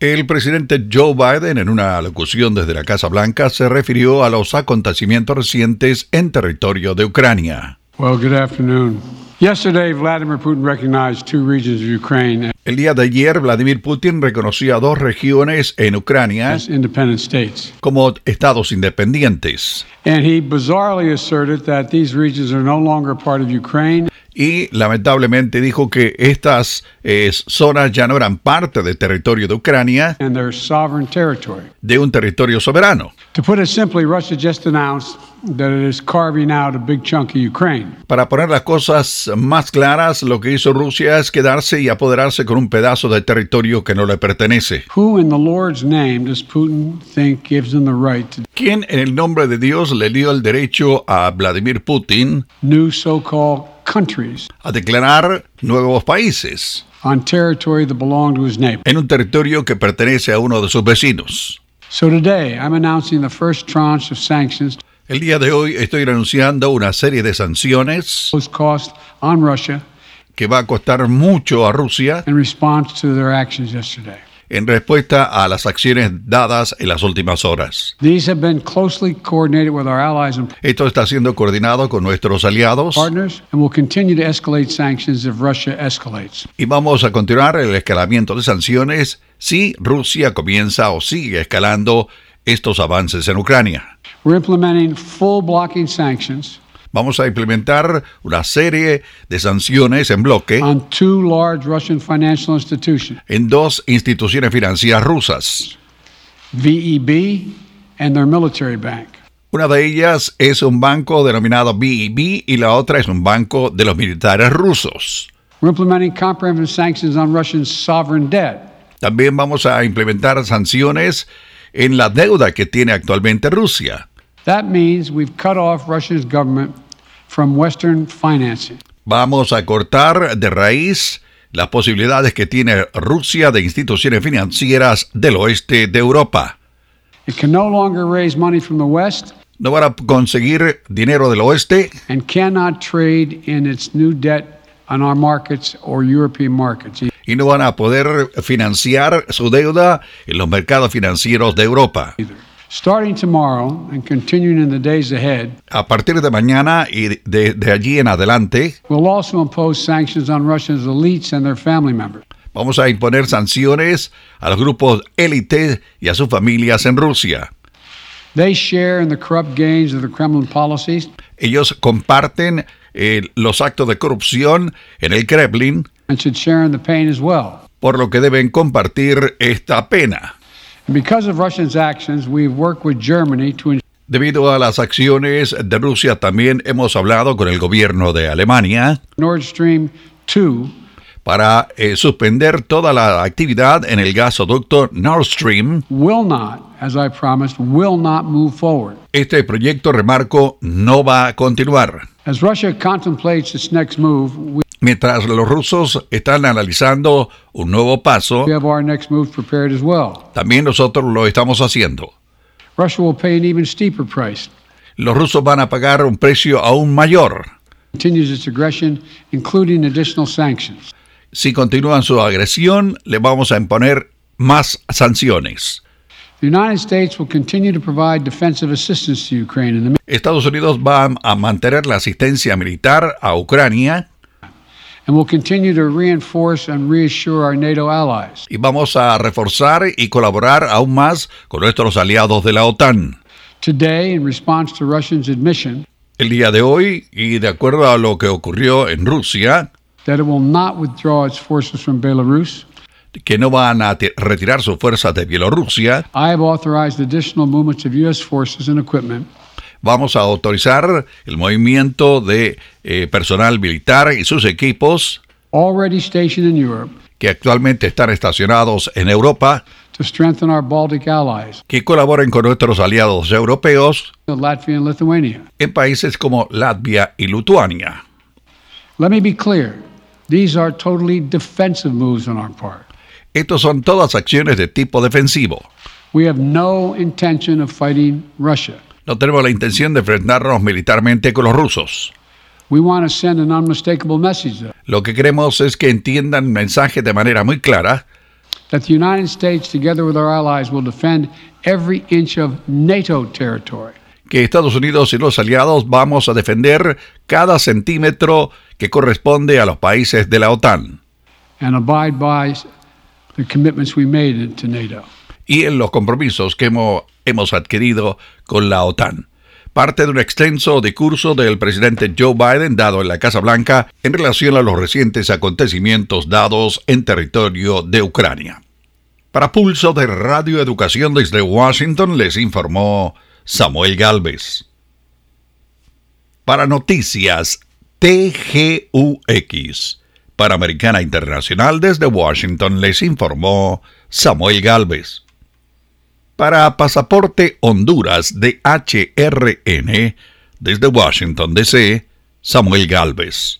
El presidente Joe Biden, en una locución desde la Casa Blanca, se refirió a los acontecimientos recientes en territorio de Ucrania. Well, good afternoon. Yesterday, Vladimir Putin recognized two regions of Ukraine El día de ayer, Vladimir Putin reconoció a dos regiones en Ucrania as independent states. como estados independientes And he bizarrely asserted that these regions are no longer part of Ukraine y lamentablemente dijo que estas eh, zonas ya no eran parte del territorio de Ucrania, and their sovereign territory. de un territorio soberano. To put it simply, Russia just announced that it is carving out a big chunk of Ukraine. Para poner las cosas más claras, lo que hizo Rusia es quedarse y apoderarse con un pedazo de territorio que no le pertenece. ¿Quién en el nombre de Dios le dio el derecho a Vladimir Putin new so-called countries a declarar nuevos países on territory that to his neighbor? en un territorio que pertenece a uno de sus vecinos? So today, I'm announcing the first tranche of sanctions El día de hoy estoy anunciando una serie de sanciones cost on Russia que va a costar mucho a Rusia in response to their actions yesterday. En respuesta a las acciones dadas en las últimas horas. These have been closely coordinated with our allies and Esto está siendo coordinado con nuestros aliados partners and will continue to escalate sanctions if Russia escalates. y vamos a continuar el escalamiento de sanciones si Rusia comienza o sigue escalando estos avances en Ucrania. Vamos a implementar una serie de sanciones en bloque on two large Russian financial institutions, en dos instituciones financieras rusas. VEB and their military bank. Una de ellas es un banco denominado BEB y la otra es un banco de los militares rusos. We're implementing comprehensive sanctions on Russian sovereign debt. También vamos a implementar sanciones en la deuda que tiene actualmente Rusia. That means we've cut off Russia's government from Western financing. Vamos a cortar de raíz las posibilidades que tiene Rusia de instituciones financieras del oeste de Europa. It can no longer raise money from the West No van a conseguir dinero del oeste and cannot trade in its new debt on our markets or European markets. y no van a poder financiar su deuda en los mercados financieros de Europa. either. Starting tomorrow and continuing in the days ahead, A partir de mañana y de, de allí en adelante, we'll also impose sanctions on Russia's elites and their family members. vamos a imponer sanciones a los grupos élite y a sus familias en Rusia. They share in the corrupt gains of the Kremlin policies Ellos comparten eh, los actos de corrupción en el Kremlin, and should share in the pain as well. por lo que deben compartir esta pena. Debido a las acciones de Rusia, también hemos hablado con el gobierno de Alemania Nord Stream 2 para eh, suspender toda la actividad en el gasoducto Nord Stream. will not, as I promised, will not move forward. Este proyecto, remarco, no va a continuar. As Russia contemplates its next move, we Mientras los rusos están analizando un nuevo paso, también nosotros lo estamos haciendo. Russia will pay an even steeper price. Los rusos van a pagar un precio aún mayor. Si continúan su agresión, le vamos a imponer más sanciones. The United States will continue to provide defensive assistance to Ukraine in the Estados Unidos va a mantener la asistencia militar a Ucrania y vamos a reforzar y colaborar aún más con nuestros aliados de la OTAN. Today, in response to Russia's admission El día de hoy, y de acuerdo a lo que ocurrió en Rusia, that it will not withdraw its forces from Belarus, que no van a retirar sus fuerzas de Bielorrusia, I have authorized additional movements of U.S. forces and equipment vamos a autorizar el movimiento de eh, personal militar y sus equipos already stationed in Europe que actualmente están estacionados en Europa, to strengthen our Baltic allies, que colaboren con nuestros aliados europeos en países como Latvia y Lituania. Let me be clear. These are totally defensive moves on our part. Estos son todas acciones de tipo defensivo. We have no intention of fighting Russia. No tenemos la intención de enfrentarnos militarmente con los rusos. We want to send an unmistakable message, though. Lo que queremos es que entiendan el mensaje de manera muy clara that the United States, together with our allies, will defend every inch of NATO territory. Que Estados Unidos y los aliados vamos a defender cada centímetro que corresponde a los países de la OTAN. And abide by the commitments we made to NATO. Y en los compromisos que hemos, adquirido con la OTAN parte de un extenso discurso del presidente Joe Biden dado en la Casa Blanca en relación a los recientes acontecimientos dados en territorio de Ucrania. Para Pulso de Radio Educación desde Washington les informó Samuel Galvez. Para Noticias TGUX. Para Americana Internacional desde Washington les informó Samuel Galvez para Pasaporte Honduras de HRN desde Washington, D.C., Samuel Galvez.